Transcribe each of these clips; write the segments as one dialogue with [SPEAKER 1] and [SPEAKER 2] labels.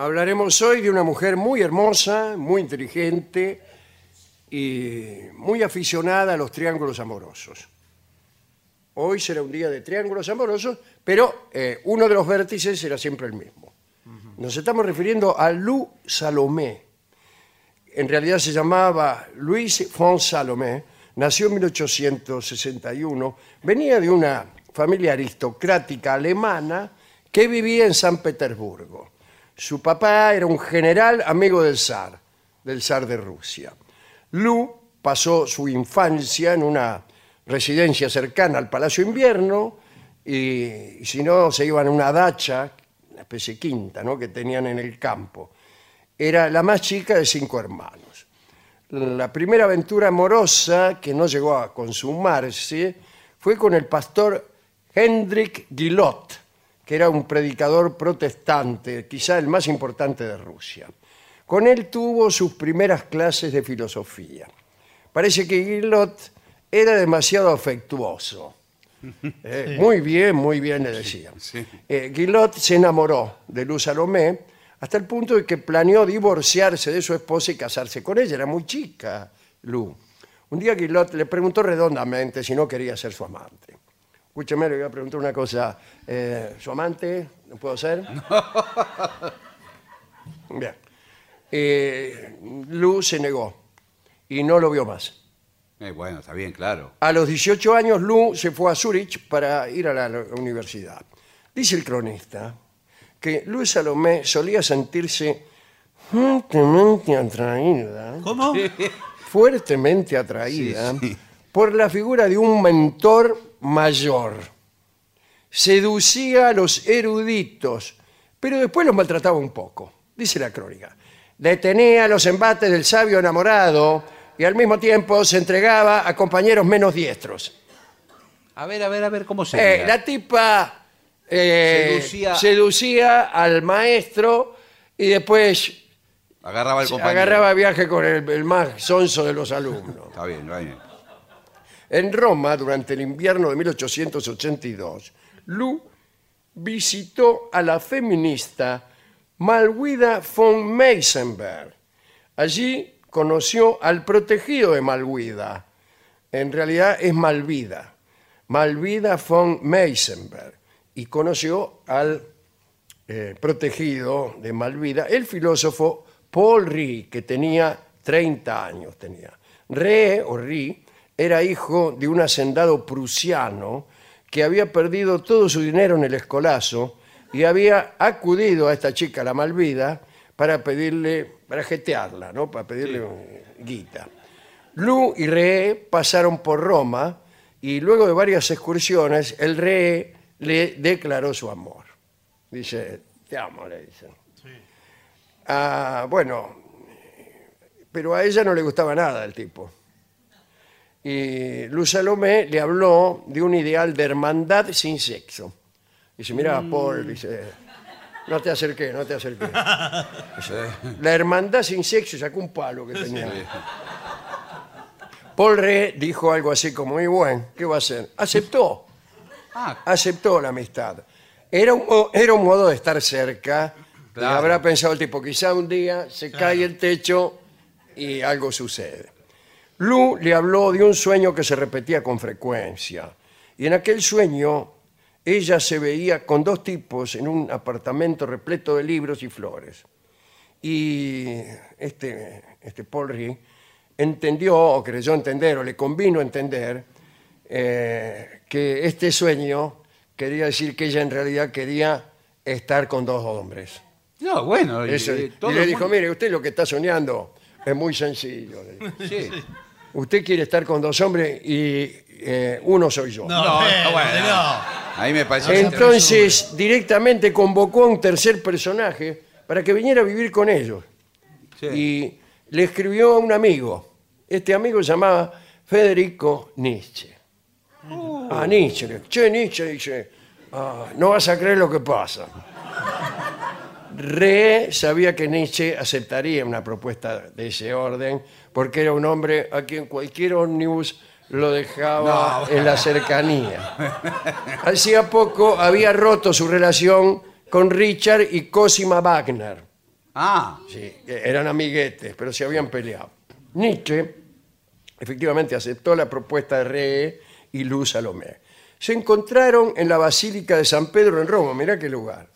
[SPEAKER 1] Hablaremos hoy de una mujer muy hermosa, muy inteligente y muy aficionada a los triángulos amorosos. Hoy será un día de triángulos amorosos, pero eh, uno de los vértices será siempre el mismo. Nos estamos refiriendo a Lou Salomé. En realidad se llamaba Louis von Salomé, nació en 1861, venía de una familia aristocrática alemana que vivía en San Petersburgo. Su papá era un general amigo del zar, del zar de Rusia. Lu pasó su infancia en una residencia cercana al Palacio Invierno y, si no se iban a una dacha, una especie de quinta ¿no? que tenían en el campo. Era la más chica de cinco hermanos. La primera aventura amorosa que no llegó a consumarse fue con el pastor Hendrik Gilot, que era un predicador protestante, quizá el más importante de Rusia. Con él tuvo sus primeras clases de filosofía. Parece que Gilot era demasiado afectuoso. Eh, Muy bien, muy bien, le decían. Eh, Gilot se enamoró de Luz Salomé hasta el punto de que planeó divorciarse de su esposa y casarse con ella. Era muy chica, Lu. Un día Gilot le preguntó redondamente si no quería ser su amante. Escúcheme, le voy a preguntar una cosa. Eh, ¿Su amante? ¿No puedo ser? Bien. Eh, Lu se negó y no lo vio más.
[SPEAKER 2] Eh, bueno, está bien, claro.
[SPEAKER 1] A los 18 años, Lu se fue a Zurich para ir a la universidad. Dice el cronista que Luis Salomé solía sentirse fuertemente atraída,
[SPEAKER 3] ¿Cómo?
[SPEAKER 1] fuertemente atraída
[SPEAKER 2] Sí, sí.
[SPEAKER 1] por la figura de un mentor mayor. Seducía a los eruditos, pero después los maltrataba un poco, dice la crónica. Detenía los embates del sabio enamorado y al mismo tiempo se entregaba a compañeros menos diestros.
[SPEAKER 2] A ver, a ver, a ver, ¿cómo se
[SPEAKER 1] Eh, la tipa eh,
[SPEAKER 2] Seducía-
[SPEAKER 1] seducía al maestro y después
[SPEAKER 2] Agarraba el compañero.
[SPEAKER 1] agarraba viaje con el, el más sonso de los alumnos.
[SPEAKER 2] Está bien, está bien.
[SPEAKER 1] En Roma, durante el invierno de 1882, Lu visitó a la feminista Malwida von Meisenberg. Allí conoció al protegido de Malwida. En realidad es Malvida. Malvida von Meisenberg. Y conoció al eh, protegido de Malvida, el filósofo Paul Rie, que tenía 30 años. Tenía. Rie, o Rie, era hijo de un hacendado prusiano que había perdido todo su dinero en el escolazo y había acudido a esta chica, la Malvida, para pedirle, para jetearla, ¿no? para pedirle guita. Lu y Re pasaron por Roma y luego de varias excursiones, el Re le declaró su amor. Dice, te amo, le dicen. Ah, bueno, pero a ella no le gustaba nada el tipo. Y Luz Salomé le habló de un ideal de hermandad sin sexo. Dice, mira, Paul, dice, no te acerques, no te acerques. Dice, la hermandad sin sexo sacó un palo que tenía. Paul Re dijo algo así como, muy bueno, ¿qué va a hacer? Aceptó,
[SPEAKER 2] Ah,
[SPEAKER 1] aceptó la amistad. Era un, mo- era un modo de estar cerca. y
[SPEAKER 2] Claro.
[SPEAKER 1] habrá pensado el tipo, quizá un día se cae el techo y algo sucede. Lu le habló de un sueño que se repetía con frecuencia. Y en aquel sueño ella se veía con dos tipos en un apartamento repleto de libros y flores. Y este, este Paul Rie entendió, o creyó entender, o le convino entender, eh, que este sueño quería decir que ella en realidad quería estar con dos hombres.
[SPEAKER 2] no, bueno. y-
[SPEAKER 1] Eso-
[SPEAKER 2] y
[SPEAKER 1] le dijo,
[SPEAKER 2] mundo-
[SPEAKER 1] mire, usted lo que está soñando es muy sencillo. le dijo.
[SPEAKER 2] Sí.
[SPEAKER 1] Usted quiere estar con dos hombres y eh, uno soy yo.
[SPEAKER 3] No,
[SPEAKER 2] bueno.
[SPEAKER 3] no.
[SPEAKER 2] Ahí me parece.
[SPEAKER 1] Entonces directamente convocó a un tercer personaje para que viniera a vivir con ellos.
[SPEAKER 2] Sí.
[SPEAKER 1] Y le escribió a un amigo. Este amigo se llamaba Federico Nietzsche. A Nietzsche. le- Che, Nietzsche dice, "Ah, no vas a creer lo que pasa. Re sabía que Nietzsche aceptaría una propuesta de ese orden porque era un hombre a quien cualquier ómnibus lo dejaba en la cercanía. Hacía poco había roto su relación con Richard y Cosima Wagner.
[SPEAKER 2] Ah,
[SPEAKER 1] Sí, eran amiguetes, pero se habían peleado. Nietzsche efectivamente aceptó la propuesta de Ree y Luz Salomé. Se encontraron en la Basílica de San Pedro en Roma, mirá qué lugar.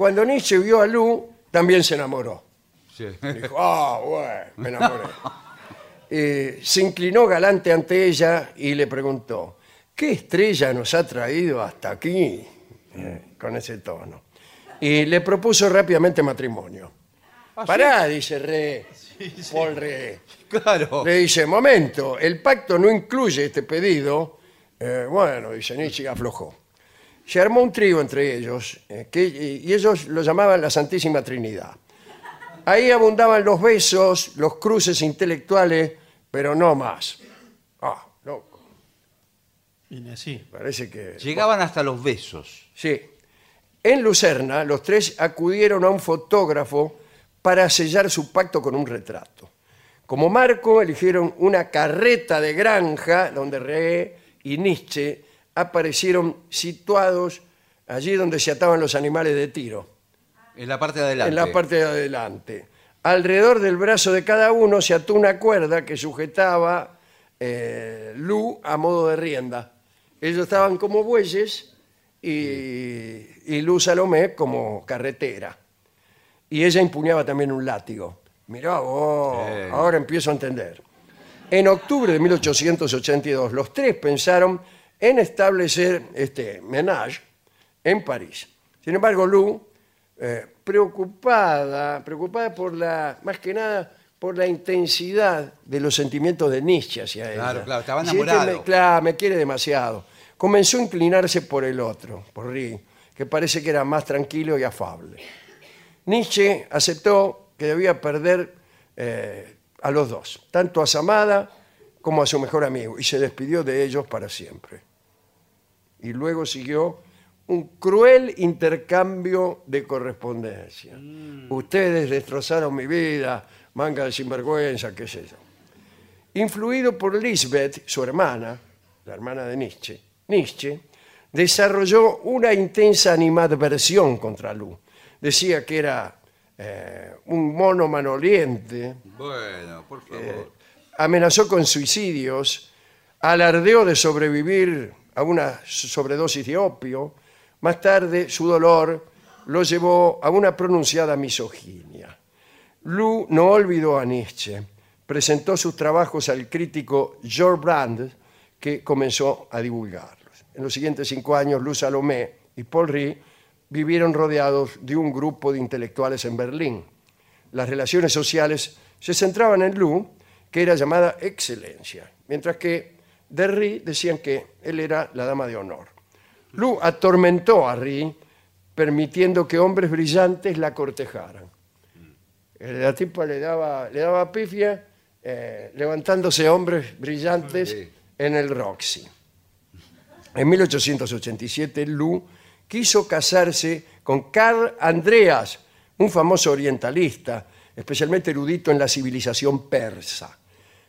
[SPEAKER 1] Cuando Nietzsche vio a Lu, también se enamoró.
[SPEAKER 2] sí.
[SPEAKER 1] Dijo, ah, bueno, me enamoré. Eh, se inclinó galante ante ella y le preguntó, ¿qué estrella nos ha traído hasta aquí? Eh, con ese tono. Y le propuso rápidamente matrimonio. Pará, dice Re, Paul Re.
[SPEAKER 2] Claro.
[SPEAKER 1] Le dice, momento, el pacto no incluye este pedido. Eh, bueno, dice Nietzsche y aflojó. Se armó un trío entre ellos, eh, que, y ellos lo llamaban la Santísima Trinidad. Ahí abundaban los besos, los cruces intelectuales, pero no más. Ah, loco,
[SPEAKER 3] Viene así.
[SPEAKER 1] parece que...
[SPEAKER 2] Llegaban hasta los besos.
[SPEAKER 1] Sí. En Lucerna, los tres acudieron a un fotógrafo para sellar su pacto con un retrato. Como marco, eligieron una carreta de granja donde Re y Nietzsche aparecieron situados allí donde se ataban los animales de tiro,
[SPEAKER 2] En la parte de adelante.
[SPEAKER 1] en la parte de adelante. Alrededor del brazo de cada uno se ató una cuerda que sujetaba eh, Lu a modo de rienda. Ellos estaban como bueyes y, y Lu Salomé como carretera. Y ella empuñaba también un látigo. Mirá vos, ahora empiezo a entender. En octubre de 1882, los tres pensaron en establecer este menage en París. Sin embargo, Lu, eh, preocupada, preocupada por la, más que nada, por la intensidad de los sentimientos de Nietzsche hacia ella.
[SPEAKER 2] Claro, claro, estaba
[SPEAKER 1] Dice, "Este
[SPEAKER 2] enamorado".
[SPEAKER 1] me- claro, me quiere demasiado. Comenzó a inclinarse por el otro, por Ri, que parece que era más tranquilo y afable. Nietzsche aceptó que debía perder eh, a los dos, tanto a Samada como a su mejor amigo, y se despidió de ellos para siempre. Y luego siguió un cruel intercambio de correspondencia. Ustedes destrozaron mi vida, manga de sinvergüenza, qué sé yo. Influido por Lisbeth, su hermana, la hermana de Nietzsche, Nietzsche desarrolló una intensa animadversión contra Lu. Decía que era eh, un mono manoliente,
[SPEAKER 2] Bueno, por favor.
[SPEAKER 1] amenazó con suicidios, alardeó de sobrevivir a una sobredosis de opio. Más tarde, su dolor lo llevó a una pronunciada misoginia. Lu no olvidó a Nietzsche. Presentó sus trabajos al crítico George Brand, que comenzó a divulgarlos. En los siguientes cinco años, Lu Salomé y Paul Rie vivieron rodeados de un grupo de intelectuales en Berlín. Las relaciones sociales se centraban en Lu, que era llamada excelencia, mientras que de Rie decían que él era la dama de honor. Lu atormentó a Rie, permitiendo que hombres brillantes la cortejaran. La tipa le daba, le daba pifia eh, levantándose hombres brillantes
[SPEAKER 2] Sí.
[SPEAKER 1] en el Roxy. En 1887, Lu quiso casarse con Karl Andreas, un famoso orientalista, especialmente erudito en la civilización persa.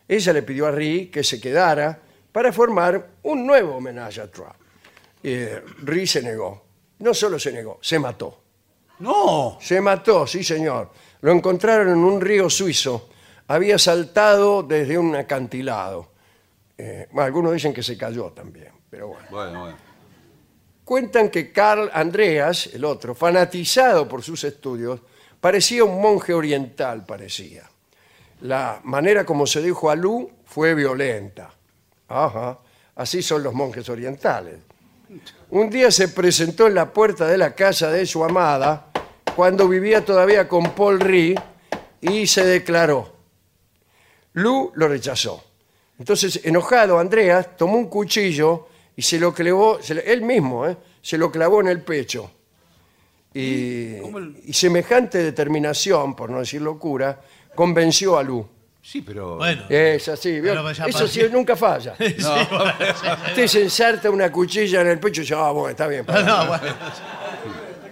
[SPEAKER 1] Ella le pidió a Ri que se quedara para formar un nuevo homenaje a Trump. Eh, Ri se negó. No solo se negó, se mató.
[SPEAKER 2] No.
[SPEAKER 1] Se mató, sí señor. Lo encontraron en un río suizo. Había saltado desde un acantilado. Eh, algunos dicen que se cayó también, pero bueno.
[SPEAKER 2] Bueno, bueno.
[SPEAKER 1] Cuentan que Carl Andreas, el otro, fanatizado por sus estudios, parecía un monje oriental, parecía. La manera como se dijo a Lu fue violenta. Ajá, así son los monjes orientales. Un día se presentó en la puerta de la casa de su amada, cuando vivía todavía con Paul Rie, y se declaró. Lu lo rechazó. Entonces, enojado, Andreas tomó un cuchillo y se lo clavó, se él mismo, ¿eh? se lo clavó en el pecho. Y, y semejante determinación, por no decir locura, convenció a Lu.
[SPEAKER 2] Sí, pero.
[SPEAKER 3] Bueno.
[SPEAKER 1] Es así, ¿vio?
[SPEAKER 3] Pero ya
[SPEAKER 1] eso sí nunca falla. Usted se ensarta una cuchilla en el pecho y dice, ah, bueno, está bien.
[SPEAKER 3] No, bueno.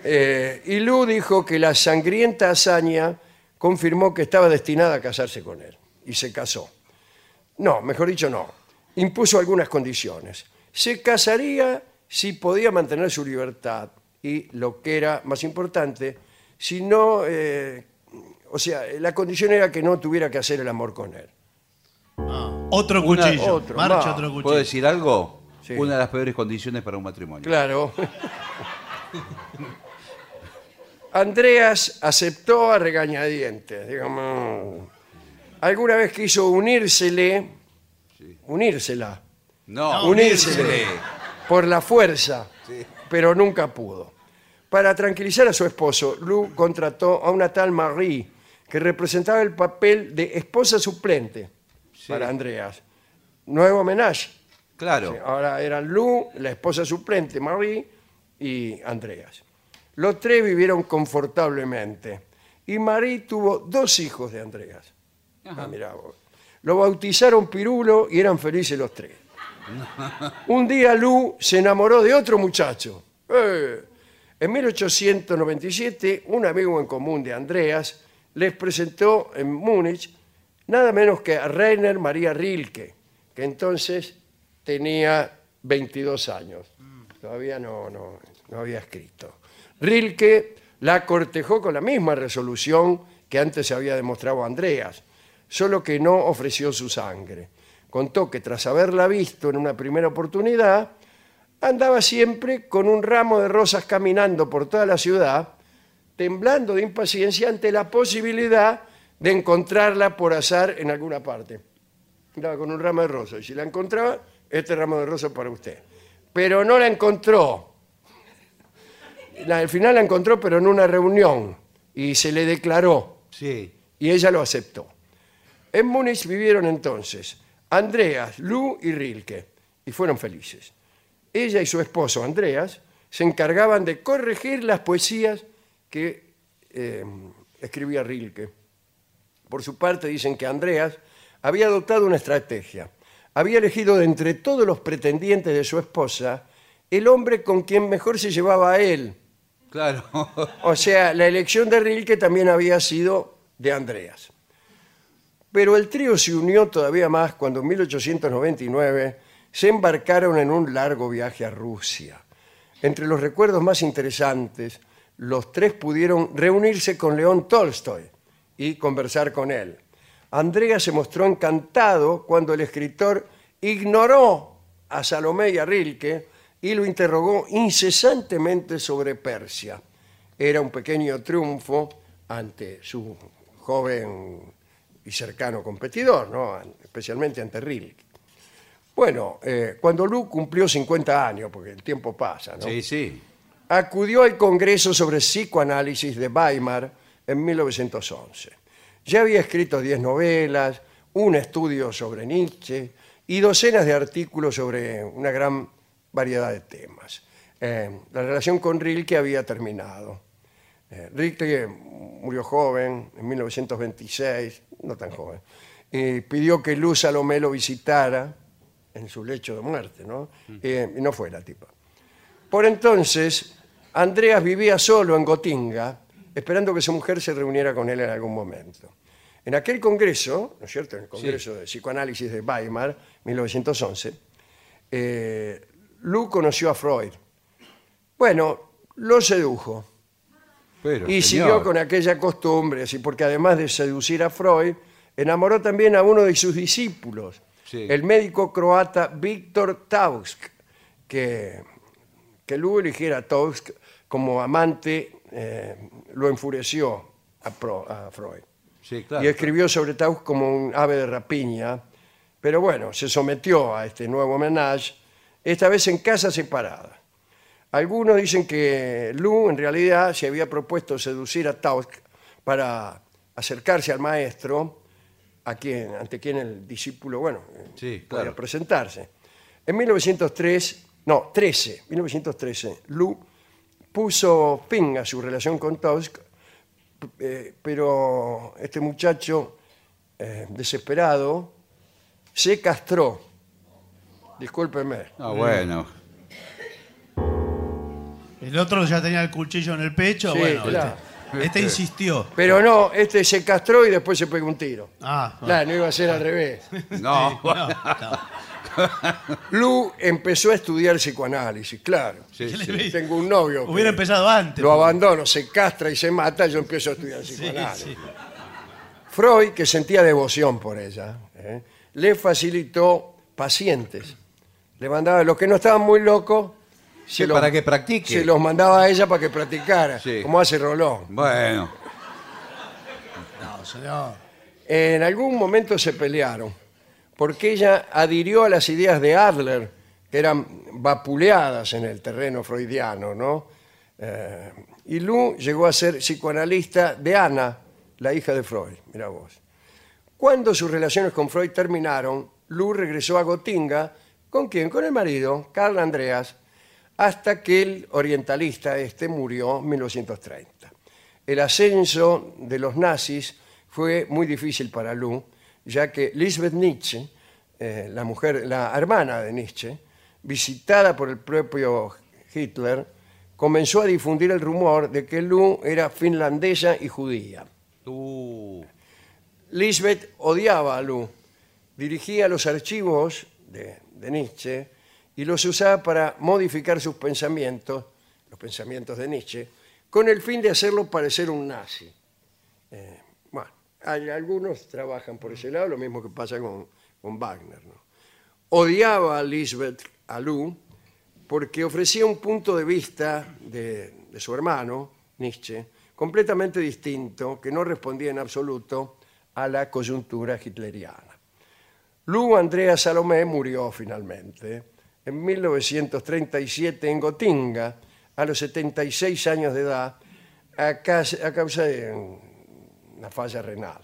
[SPEAKER 1] Eh, y Lu dijo que la sangrienta hazaña confirmó que estaba destinada a casarse con él. Y se casó. No, mejor dicho, no. Impuso algunas condiciones. Se casaría si podía mantener su libertad y, lo que era más importante, si no eh, o sea, la condición era que no tuviera que hacer el amor con él.
[SPEAKER 3] Ah, otro
[SPEAKER 2] Una-
[SPEAKER 3] cuchillo.
[SPEAKER 1] otro,
[SPEAKER 3] Marcha
[SPEAKER 1] más.
[SPEAKER 3] otro cuchillo.
[SPEAKER 2] ¿Puedo decir algo?
[SPEAKER 1] Sí.
[SPEAKER 2] Una de las peores condiciones para un matrimonio.
[SPEAKER 1] Claro. Andreas aceptó a regañadientes, digamos. Alguna vez quiso unírsele, unírsela,
[SPEAKER 2] No,
[SPEAKER 3] No,
[SPEAKER 1] unírsele por la fuerza, pero nunca pudo. Para tranquilizar a su esposo, Lou contrató a una tal Marie, que representaba el papel de esposa suplente para Andreas. Nuevo homenaje.
[SPEAKER 2] Claro.
[SPEAKER 1] Sí, ahora eran Lou, la esposa suplente, Marie y Andreas. Los tres vivieron confortablemente. Y Marie tuvo dos hijos de Andreas. Ah, mirá vos. Lo bautizaron Pirulo y eran felices los tres. Un día Lou se enamoró de otro muchacho. Eh, En 1897, un amigo en común de Andreas les presentó en Múnich nada menos que a Rainer María Rilke, que entonces tenía 22 años. Todavía no, no, no había escrito. Rilke la cortejó con la misma resolución que antes había demostrado Andreas, solo que no ofreció su sangre. Contó que tras haberla visto en una primera oportunidad, andaba siempre con un ramo de rosas caminando por toda la ciudad, temblando de impaciencia ante la posibilidad de encontrarla por azar en alguna parte. Con un ramo de rosas y si la encontraba, este ramo de rosas para usted. Pero no la encontró. La- al final la encontró, pero en una reunión y se le declaró
[SPEAKER 2] Sí.
[SPEAKER 1] y ella lo aceptó. En Múnich vivieron entonces Andreas, Lu y Rilke y fueron felices. Ella y su esposo Andreas se encargaban de corregir las poesías que eh, escribía Rilke. Por su parte dicen que Andreas había adoptado una estrategia. Había elegido de entre todos los pretendientes de su esposa el hombre con quien mejor se llevaba a él.
[SPEAKER 2] Claro.
[SPEAKER 1] O sea, la elección de Rilke también había sido de Andreas. Pero el trío se unió todavía más cuando en 1899 se embarcaron en un largo viaje a Rusia. Entre los recuerdos más interesantes, los tres pudieron reunirse con León Tolstoy y conversar con él. Andrea se mostró encantado cuando el escritor ignoró a Salomé y a Rilke y lo interrogó incesantemente sobre Persia. Era un pequeño triunfo ante su joven y cercano competidor, ¿no? especialmente ante Rilke. Bueno, eh, cuando Lu cumplió 50 años, porque el tiempo pasa, ¿no?
[SPEAKER 2] Sí, sí.
[SPEAKER 1] Acudió al Congreso sobre Psicoanálisis de Weimar en 1911. Ya había escrito 10 novelas, un estudio sobre Nietzsche y docenas de artículos sobre una gran variedad de temas. Eh, la relación con Rilke había terminado. Eh, Rilke murió joven, en 1926, no tan joven, y pidió que Luz Salomé lo visitara en su lecho de muerte, ¿no? Eh, y no fue la tipa. Por entonces, Andreas vivía solo en Gotinga, esperando que su mujer se reuniera con él en algún momento. En aquel congreso, ¿no es cierto? En el Congreso de Psicoanálisis de Weimar, 1911, eh, Lu conoció a Freud. Bueno, lo sedujo
[SPEAKER 2] Pero,
[SPEAKER 1] y
[SPEAKER 2] señor,
[SPEAKER 1] siguió con aquella costumbre, así, porque además de seducir a Freud, enamoró también a uno de sus discípulos,
[SPEAKER 2] Sí.
[SPEAKER 1] el médico croata Víctor Tausk, que, que luego eligiera a Tausk como amante, eh, lo enfureció a, Pro- a Freud.
[SPEAKER 2] Sí, claro.
[SPEAKER 1] Y escribió sobre Tausk como un ave de rapiña, pero bueno, se sometió a este nuevo homenaje, esta vez en casa separada. Algunos dicen que Lu en realidad se había propuesto seducir a Tausk para acercarse al maestro, a quien, ante quien el discípulo, bueno,
[SPEAKER 2] Sí,
[SPEAKER 1] podía
[SPEAKER 2] claro.
[SPEAKER 1] presentarse. En 1903, no, 13, 1913, Lu puso fin a su relación con Tausk, eh, pero este muchacho eh, desesperado se castró. Discúlpeme.
[SPEAKER 2] Ah, bueno.
[SPEAKER 3] El otro ya tenía el cuchillo en el pecho.
[SPEAKER 1] Sí,
[SPEAKER 3] bueno,
[SPEAKER 1] claro.
[SPEAKER 3] este, este insistió.
[SPEAKER 1] Pero no, este se castró y después se pegó un tiro.
[SPEAKER 3] Ah, bueno.
[SPEAKER 1] Claro, no iba a ser al revés.
[SPEAKER 2] No.
[SPEAKER 3] No, no.
[SPEAKER 1] Lu empezó a estudiar psicoanálisis, claro. Tengo un novio que
[SPEAKER 3] Hubiera empezado antes.
[SPEAKER 1] lo abandono, se castra y se mata, yo empiezo a estudiar psicoanálisis.
[SPEAKER 3] sí.
[SPEAKER 1] Freud, que sentía devoción por ella, ¿eh? le facilitó pacientes. Le mandaba, los que no estaban muy locos,
[SPEAKER 2] Sí, para que practique.
[SPEAKER 1] se los mandaba a ella para que practicara,
[SPEAKER 2] Sí.
[SPEAKER 1] como hace Rolón.
[SPEAKER 2] Bueno,
[SPEAKER 3] No, señor.
[SPEAKER 1] En algún momento se pelearon, porque ella adhirió a las ideas de Adler, que eran vapuleadas en el terreno freudiano, ¿no? Eh, y Lu llegó a ser psicoanalista de Ana, la hija de Freud, mira vos. Cuando sus relaciones con Freud terminaron, Lu regresó a Gotinga, ¿con quién? Con el marido, Carl Andreas, hasta que el orientalista este murió en 1930. El ascenso de los nazis fue muy difícil para Lu, ya que Lisbeth Nietzsche, eh, la mujer, la hermana de Nietzsche, visitada por el propio Hitler, comenzó a difundir el rumor de que Lu era finlandesa y judía.
[SPEAKER 2] uh,
[SPEAKER 1] Lisbeth odiaba a Lu, dirigía los archivos de, de Nietzsche y los usaba para modificar sus pensamientos, los pensamientos de Nietzsche, con el fin de hacerlo parecer un nazi. Algunos trabajan por ese lado, lo mismo que pasa con, con Wagner. ¿no? Odiaba a Lisbeth, a Lu, porque ofrecía un punto de vista de, de su hermano, Nietzsche, completamente distinto, que no respondía en absoluto a la coyuntura hitleriana. Lu Andrea Salomé murió finalmente en 1937 en Gotinga, a los 76 años de edad, a causa de una falla renal.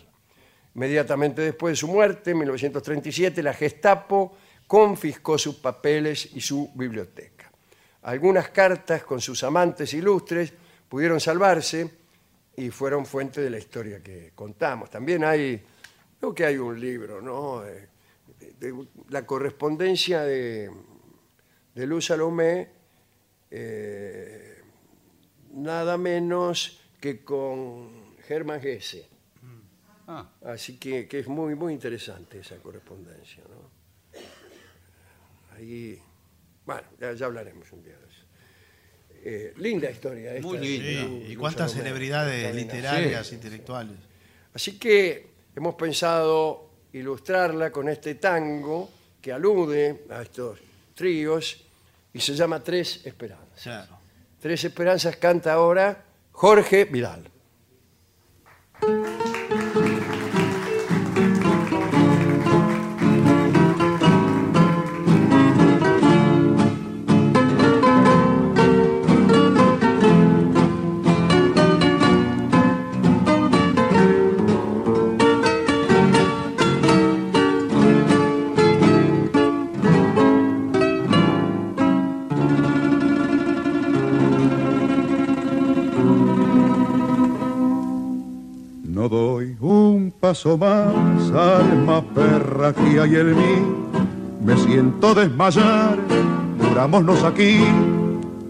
[SPEAKER 1] Inmediatamente después de su muerte, en 1937, la Gestapo confiscó sus papeles y su biblioteca. Algunas cartas con sus amantes ilustres pudieron salvarse y fueron fuente de la historia que contamos. También hay, creo que hay un libro, ¿no? La correspondencia de, de Luz Salomé, eh, nada menos que con Germán Gese.
[SPEAKER 2] ah,
[SPEAKER 1] Así que, que es muy, muy interesante esa correspondencia. ¿no? Ahí, bueno, ya, ya hablaremos un día de eso. Eh, linda historia esta.
[SPEAKER 2] Muy
[SPEAKER 1] de
[SPEAKER 2] linda.
[SPEAKER 3] Sí, y cuántas celebridades literarias,
[SPEAKER 2] Sí.
[SPEAKER 3] intelectuales.
[SPEAKER 1] Así que hemos pensado ilustrarla con este tango que alude a estos tríos y se llama Tres Esperanzas.
[SPEAKER 3] Claro.
[SPEAKER 1] Tres Esperanzas canta ahora Jorge Vidal.
[SPEAKER 4] Un paso más, alma perra que hay en mí. Me siento desmayar, murámonos aquí.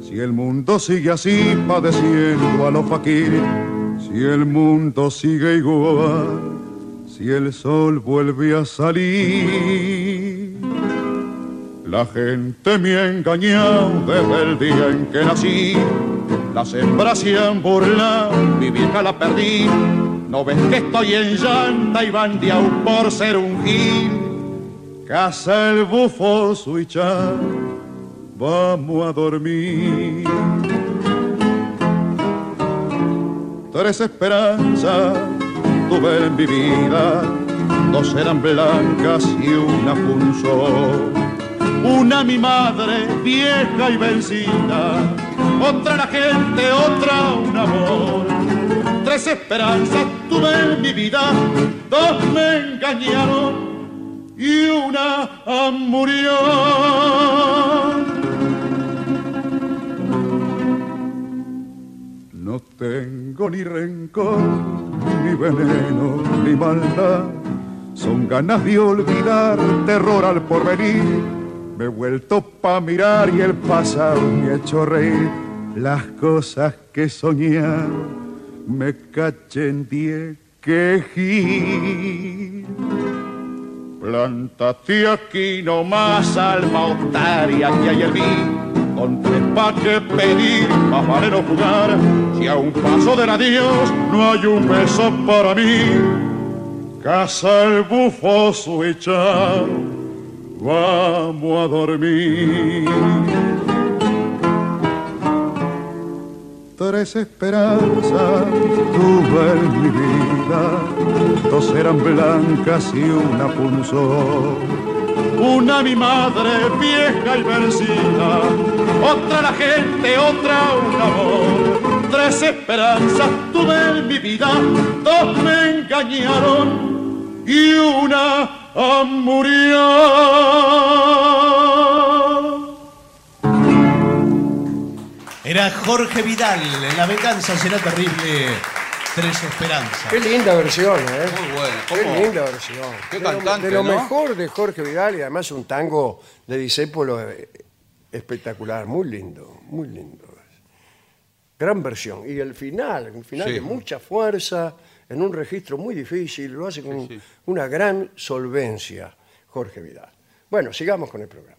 [SPEAKER 4] Si el mundo sigue así, padeciendo a los faquires. Si el mundo sigue igual, si el sol vuelve a salir. La gente me ha engañado desde el día en que nací. Las hembras se burlado, mi vieja la perdí. No ves que estoy en llanta y bandeado por ser un gil. Casa el bufo su char, vamos a dormir. Tres esperanzas tuve en mi vida, dos eran blancas y una punzó. Una mi madre, vieja y vencida, otra la gente, otra un amor. Tres esperanzas tuve en mi vida, dos me engañaron y una murió. No tengo ni rencor, ni veneno, ni maldad. Son ganas de olvidar, terror al porvenir. Me he vuelto pa' mirar y el pasado me ha hecho reír. Las cosas que soñé me cachen diez quejí. Plántate aquí nomás, alma otaria que en mí. Con tres pa' que pedir, más vale no jugar. Si a un paso del adiós no hay un beso para mí. casa el bufo su echado, vamos a dormir. Tres esperanzas tuve en mi vida, dos eran blancas y una punzó. Una mi madre vieja y vencida, otra la gente, otra un amor. Tres esperanzas tuve en mi vida, dos me engañaron y una murió.
[SPEAKER 3] Era Jorge Vidal, La venganza será terrible. Tres esperanzas.
[SPEAKER 1] Qué linda versión, ¿eh?
[SPEAKER 2] Muy bueno.
[SPEAKER 1] Qué linda versión.
[SPEAKER 2] Qué
[SPEAKER 1] de lo,
[SPEAKER 2] cantante,
[SPEAKER 1] de lo
[SPEAKER 2] ¿no?
[SPEAKER 1] mejor de Jorge Vidal y además un tango de Discépolo eh, espectacular, muy lindo, muy lindo. Gran versión. Y el final, un final
[SPEAKER 2] Sí.
[SPEAKER 1] de mucha fuerza, en un registro muy difícil, lo hace con
[SPEAKER 2] sí.
[SPEAKER 1] una gran solvencia Jorge Vidal. Bueno, sigamos con el programa.